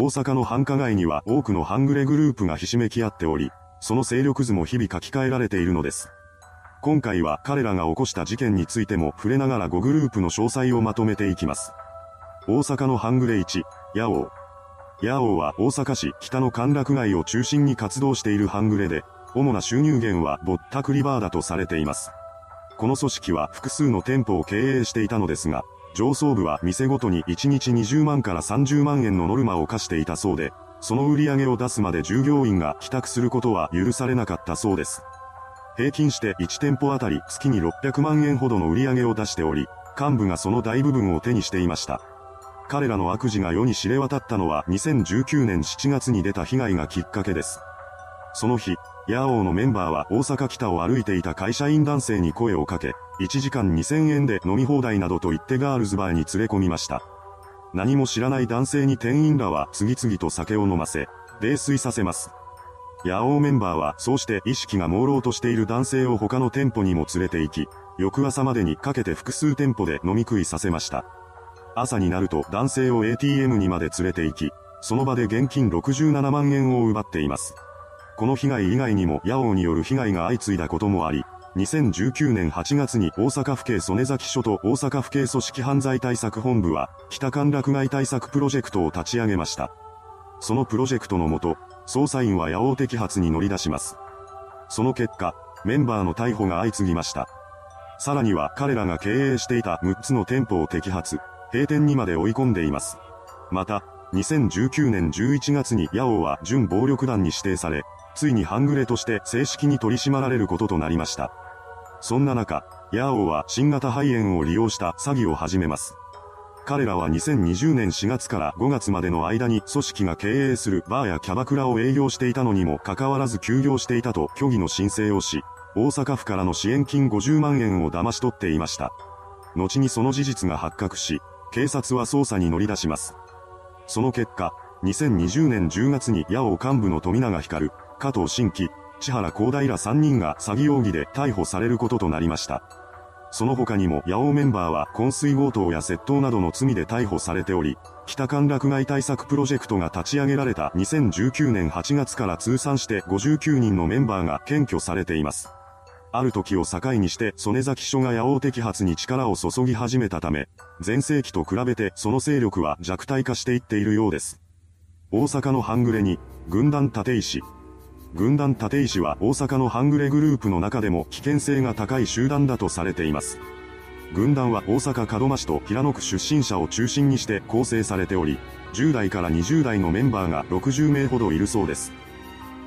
大阪の繁華街には多くの半グレグループがひしめき合っており、その勢力図も日々書き換えられているのです。今回は彼らが起こした事件についても触れながら5グループの詳細をまとめていきます。大阪の半グレ1、ヤオウ。ヤオウは大阪市北の歓楽街を中心に活動している半グレで、主な収入源はぼったくりバーだとされています。この組織は複数の店舗を経営していたのですが、上層部は店ごとに1日20万から30万円のノルマを課していたそうで、その売り上げを出すまで従業員が帰宅することは許されなかったそうです。平均して1店舗あたり月に600万円ほどの売り上げを出しており、幹部がその大部分を手にしていました。彼らの悪事が世に知れ渡ったのは2019年7月に出た被害がきっかけです。その日、ヤオーのメンバーは大阪北を歩いていた会社員男性に声をかけ、1時間2000円で飲み放題などと言ってガールズバーに連れ込みました。何も知らない男性に店員らは次々と酒を飲ませ、泥酔させます。ヤオーメンバーはそうして意識が朦朧としている男性を他の店舗にも連れて行き、翌朝までにかけて複数店舗で飲み食いさせました。朝になると男性を ATM にまで連れて行き、その場で現金67万円を奪っています。この被害以外にもヤオによる被害が相次いだこともあり、2019年8月に大阪府警曽根崎署と大阪府警組織犯罪対策本部は、北歓楽街対策プロジェクトを立ち上げました。そのプロジェクトのもと、捜査員は八尾摘発に乗り出します。その結果、メンバーの逮捕が相次ぎました。さらには彼らが経営していた6つの店舗を摘発、閉店にまで追い込んでいます。また、2019年11月に八尾は準暴力団に指定され、ついに半グレとして正式に取り締まられることとなりました。そんな中、ヤーオは新型肺炎を利用した詐欺を始めます。彼らは2020年4月から5月までの間に組織が経営するバーやキャバクラを営業していたのにもかかわらず休業していたと虚偽の申請をし、大阪府からの支援金50万円を騙し取っていました。後にその事実が発覚し、警察は捜査に乗り出します。その結果、2020年10月に八尾幹部の富永光、加藤新規、千原光大ら3人が詐欺容疑で逮捕されることとなりました。その他にも八尾メンバーは昏睡強盗や窃盗などの罪で逮捕されており、北関落街対策プロジェクトが立ち上げられた2019年8月から通算して59人のメンバーが検挙されています。ある時を境にして曽根崎署が八尾摘発に力を注ぎ始めたため、前世紀と比べてその勢力は弱体化していっているようです。大阪の半グレに、軍団立石、軍団立石は大阪の半グレグループの中でも危険性が高い集団だとされています。軍団は大阪門真市と平野区出身者を中心にして構成されており、10代から20代のメンバーが60名ほどいるそうです。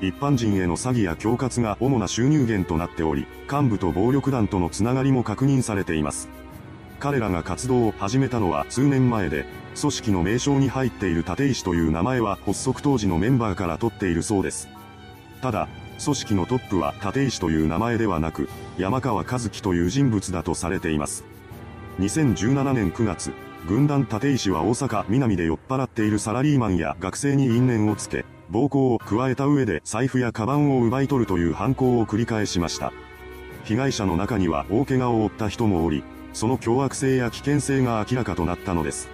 一般人への詐欺や恐喝が主な収入源となっており、幹部と暴力団とのつながりも確認されています。彼らが活動を始めたのは数年前で、組織の名称に入っている立石という名前は発足当時のメンバーから取っているそうです。ただ、組織のトップは立石という名前ではなく、山川和樹という人物だとされています。2017年9月、軍団立石は大阪南で酔っ払っているサラリーマンや学生に因縁をつけ、暴行を加えた上で財布やカバンを奪い取るという犯行を繰り返しました。被害者の中には大怪我を負った人もおり、その凶悪性や危険性が明らかとなったのです。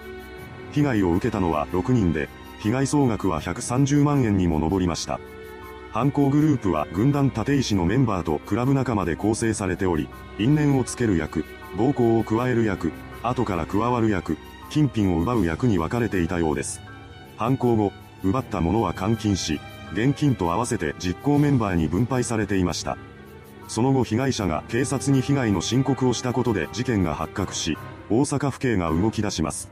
被害を受けたのは6人で、被害総額は130万円にも上りました。犯行グループは軍団立石のメンバーとクラブ仲間で構成されており、因縁をつける役、暴行を加える役、後から加わる役、金品を奪う役に分かれていたようです。犯行後、奪ったものは換金し、現金と合わせて実行メンバーに分配されていました。その後被害者が警察に被害の申告をしたことで事件が発覚し、大阪府警が動き出します。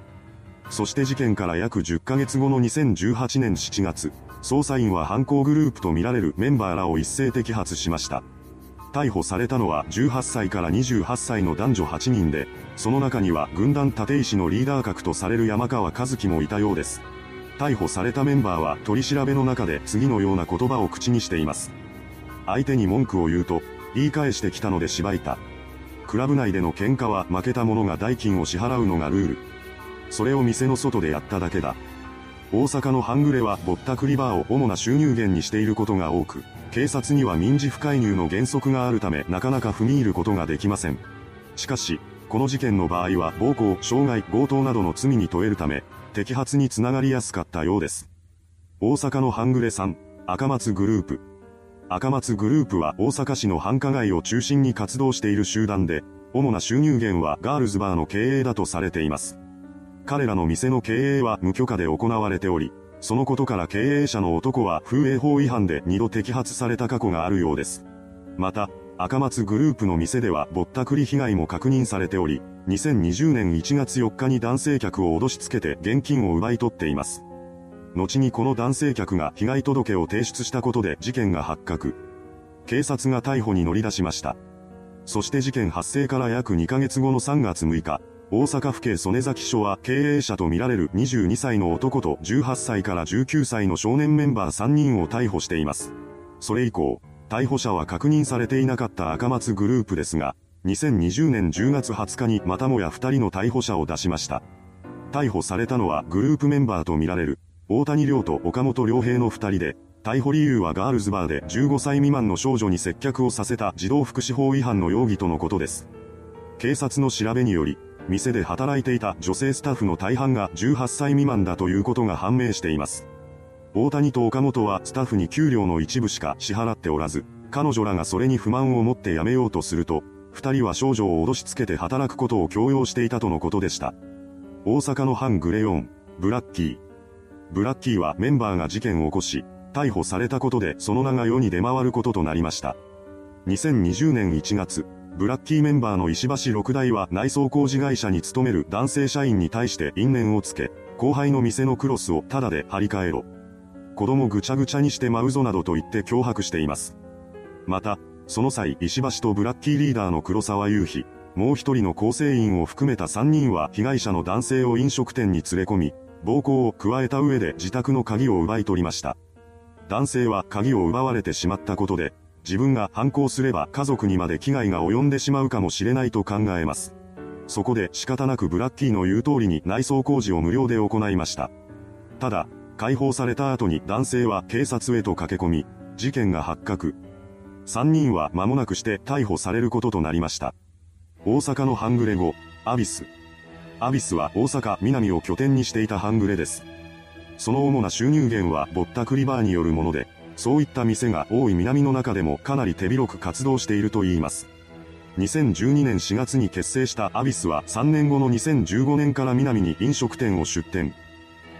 そして事件から約10ヶ月後の2018年7月、捜査員は犯行グループとみられるメンバーらを一斉摘発しました。逮捕されたのは18歳から28歳の男女8人で、その中には軍団立石のリーダー格とされる山川和樹もいたようです。逮捕されたメンバーは取り調べの中で次のような言葉を口にしています。相手に文句を言うと、言い返してきたので縛いた。クラブ内での喧嘩は負けた者が代金を支払うのがルール。それを店の外でやっただけだ。大阪の半グレはぼったくりバーを主な収入源にしていることが多く、警察には民事不介入の原則があるためなかなか踏み入ることができません。しかし、この事件の場合は暴行、傷害、強盗などの罪に問えるため、摘発につながりやすかったようです。大阪の半グレ3、赤松グループ。赤松グループは大阪市の繁華街を中心に活動している集団で、主な収入源はガールズバーの経営だとされています。彼らの店の経営は無許可で行われており、そのことから経営者の男は風営法違反で2度摘発された過去があるようです。また、赤松グループの店ではぼったくり被害も確認されており、2020年1月4日に男性客を脅しつけて現金を奪い取っています。後にこの男性客が被害届を提出したことで事件が発覚。警察が逮捕に乗り出しました。そして事件発生から約2ヶ月後の3月6日、大阪府警曽根崎署は経営者とみられる22歳の男と18歳から19歳の少年メンバー3人を逮捕しています。それ以降、逮捕者は確認されていなかった赤松グループですが、2020年10月20日にまたもや2人の逮捕者を出しました。逮捕されたのはグループメンバーとみられる、大谷亮と岡本良平の2人で、逮捕理由はガールズバーで15歳未満の少女に接客をさせた児童福祉法違反の容疑とのことです。警察の調べにより、店で働いていた女性スタッフの大半が18歳未満だということが判明しています。大谷と岡本はスタッフに給料の一部しか支払っておらず、彼女らがそれに不満を持って辞めようとすると、二人は少女を脅しつけて働くことを強要していたとのことでした。大阪の反グレヨン、ブラッキー。ブラッキーはメンバーが事件を起こし、逮捕されたことでその名が世に出回ることとなりました。2020年1月、ブラッキーメンバーの石橋六代は内装工事会社に勤める男性社員に対して因縁をつけ、後輩の店のクロスをタダで張り替えろ。子供ぐちゃぐちゃにして舞うぞなどと言って脅迫しています。また、その際石橋とブラッキーリーダーの黒沢雄飛、もう一人の構成員を含めた3人は被害者の男性を飲食店に連れ込み、暴行を加えた上で自宅の鍵を奪い取りました。男性は鍵を奪われてしまったことで、自分が反抗すれば家族にまで危害が及んでしまうかもしれないと考えます。そこで仕方なくブラッキーの言う通りに内装工事を無料で行いました。ただ、解放された後に男性は警察へと駆け込み、事件が発覚。3人は間もなくして逮捕されることとなりました。大阪の半グレ後、アビス。アビスは大阪南を拠点にしていた半グレです。その主な収入源はぼったくりバーによるもので、そういった店が多い南の中でもかなり手広く活動していると言います。2012年4月に結成したアビスは3年後の2015年から南に飲食店を出店。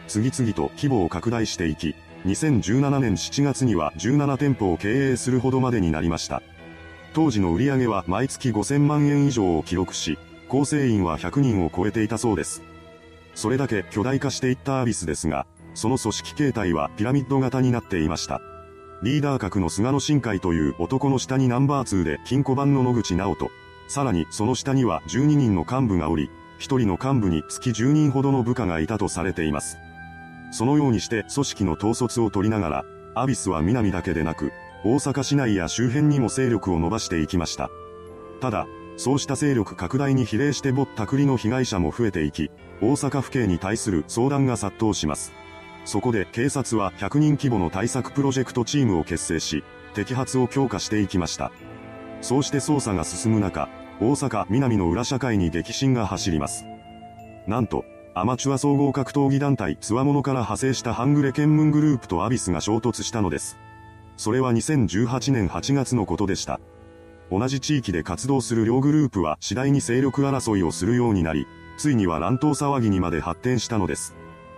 次々と規模を拡大していき、2017年7月には17店舗を経営するほどまでになりました。当時の売り上げは毎月5000万円以上を記録し、構成員は100人を超えていたそうです。それだけ巨大化していったアビスですが、その組織形態はピラミッド型になっていました。リーダー格の菅野新海という男の下にナンバー2で金庫番の野口直人。さらにその下には12人の幹部がおり、1人の幹部に月10人ほどの部下がいたとされています。そのようにして組織の統率を取りながら、アビスは南だけでなく、大阪市内や周辺にも勢力を伸ばしていきました。ただ、そうした勢力拡大に比例してぼったくりの被害者も増えていき、大阪府警に対する相談が殺到します。そこで警察は100人規模の対策プロジェクトチームを結成し、摘発を強化していきました。そうして捜査が進む中、大阪南の裏社会に激震が走ります。なんと、アマチュア総合格闘技団体つわものから派生したハングレ検問グループとアビスが衝突したのです。それは2018年8月のことでした。同じ地域で活動する両グループは次第に勢力争いをするようになり、ついには乱闘騒ぎにまで発展したのです。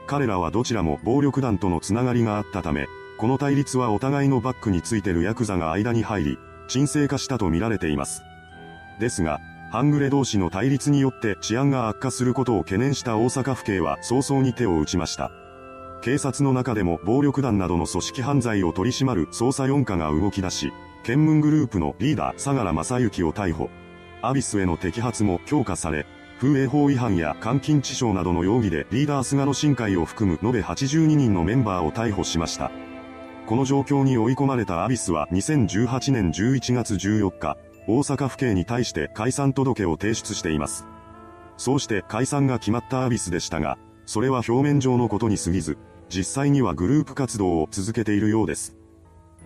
彼らはどちらも暴力団とのつながりがあったため、この対立はお互いのバックについてるヤクザが間に入り、沈静化したと見られています。ですが、半グレ同士の対立によって治安が悪化することを懸念した大阪府警は早々に手を打ちました。警察の中でも暴力団などの組織犯罪を取り締まる捜査4課が動き出し、検問グループのリーダー相良正幸を逮捕。アビスへの摘発も強化され、風営法違反や監禁致傷などの容疑でリーダー菅野新会を含む延べ82人のメンバーを逮捕しました。この状況に追い込まれたアビスは2018年11月14日、大阪府警に対して解散届を提出しています。そうして解散が決まったアビスでしたが、それは表面上のことに過ぎず、実際にはグループ活動を続けているようです。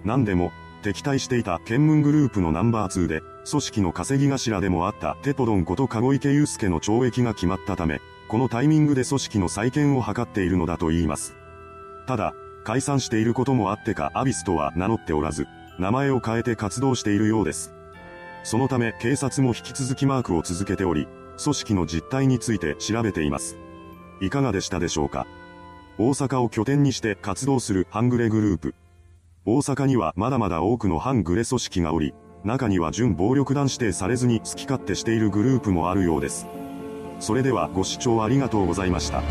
何でも、敵対していた県門グループのナンバー2で、組織の稼ぎ頭でもあったテポドンこと籠池祐介の懲役が決まったため、このタイミングで組織の再建を図っているのだと言います。ただ、解散していることもあってかアビスとは名乗っておらず、名前を変えて活動しているようです。そのため警察も引き続きマークを続けており、組織の実態について調べています。いかがでしたでしょうか？大阪を拠点にして活動する半グレグループ。大阪にはまだまだ多くの反グレ組織がおり、中には準暴力団指定されずに好き勝手しているグループもあるようです。それではご視聴ありがとうございました。